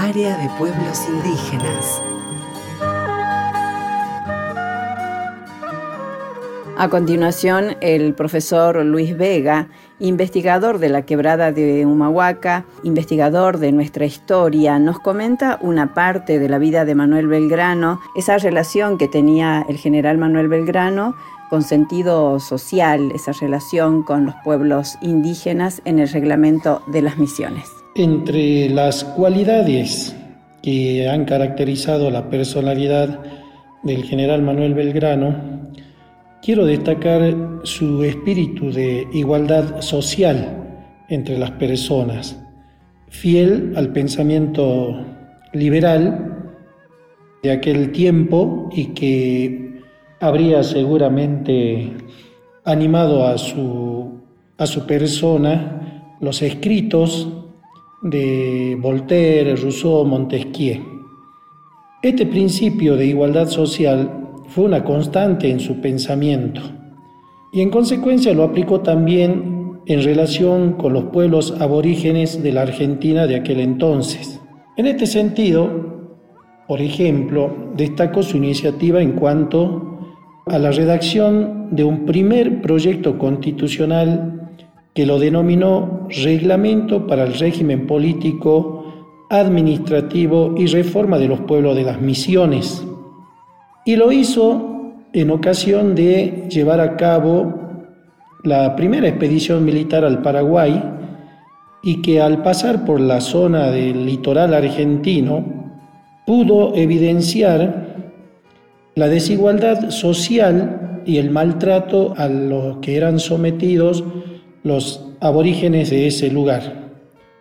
Área de Pueblos Indígenas. A continuación, el profesor Luis Vega, investigador de la quebrada de Humahuaca, investigador de nuestra historia, nos comenta una parte de la vida de Manuel Belgrano, esa relación que tenía el general Manuel Belgrano con sentido social, esa relación con los pueblos indígenas en el reglamento de las misiones. Entre las cualidades que han caracterizado la personalidad del general Manuel Belgrano, quiero destacar su espíritu de igualdad social entre las personas, fiel al pensamiento liberal de aquel tiempo y que habría seguramente animado a su, a su persona los escritos de Voltaire, Rousseau, Montesquieu. Este principio de igualdad social fue una constante en su pensamiento y en consecuencia lo aplicó también en relación con los pueblos aborígenes de la Argentina de aquel entonces. En este sentido, por ejemplo, destacó su iniciativa en cuanto a la redacción de un primer proyecto constitucional que lo denominó Reglamento para el régimen político, administrativo y reforma de los pueblos de las misiones, y lo hizo en ocasión de llevar a cabo la primera expedición militar al Paraguay y que al pasar por la zona del litoral argentino pudo evidenciar la desigualdad social y el maltrato a los que eran sometidos los aborígenes de ese lugar.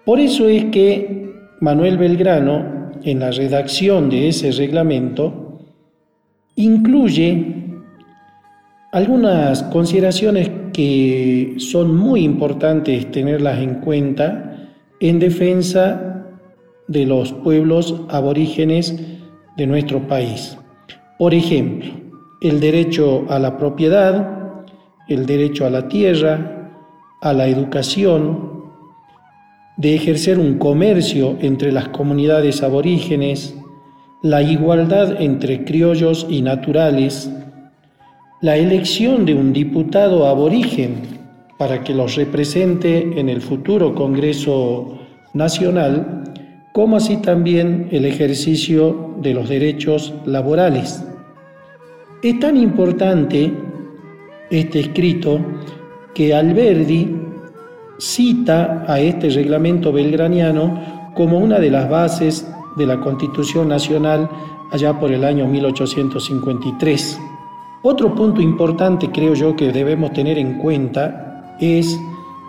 Por eso es que Manuel Belgrano, en la redacción de ese reglamento, incluye algunas consideraciones que son muy importantes tenerlas en cuenta en defensa de los pueblos aborígenes de nuestro país. Por ejemplo, el derecho a la propiedad, el derecho a la tierra, a la educación, de ejercer un comercio entre las comunidades aborígenes, la igualdad entre criollos y naturales, la elección de un diputado aborigen para que los represente en el futuro Congreso Nacional, como así también el ejercicio de los derechos laborales. Es tan importante este escrito que Alberdi cita a este reglamento belgraniano como una de las bases de la Constitución Nacional allá por el año 1853. Otro punto importante creo yo que debemos tener en cuenta es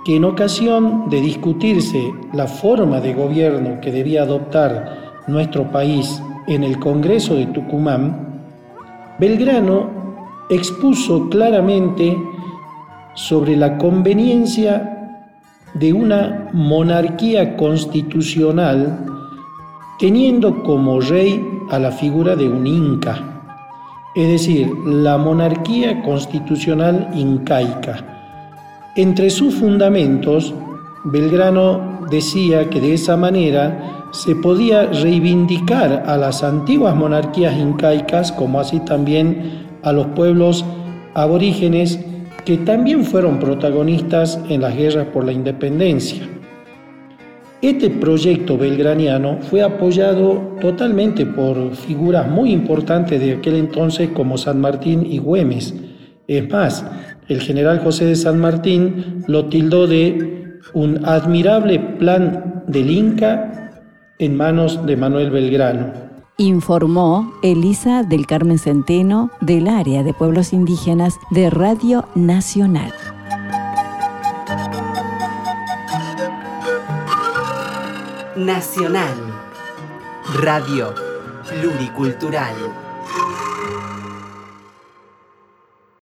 que en ocasión de discutirse la forma de gobierno que debía adoptar nuestro país en el Congreso de Tucumán, Belgrano expuso claramente sobre la conveniencia de una monarquía constitucional teniendo como rey a la figura de un inca, es decir, la monarquía constitucional incaica. Entre sus fundamentos, Belgrano decía que de esa manera se podía reivindicar a las antiguas monarquías incaicas, como así también a los pueblos aborígenes que también fueron protagonistas en las guerras por la independencia. Este proyecto belgraniano fue apoyado totalmente por figuras muy importantes de aquel entonces como San Martín y Güemes. Es más, el general José de San Martín lo tildó de un admirable plan del Inca en manos de Manuel Belgrano. Informó Elisa del Carmen Centeno del área de pueblos indígenas de Radio Nacional. Nacional. Radio Pluricultural.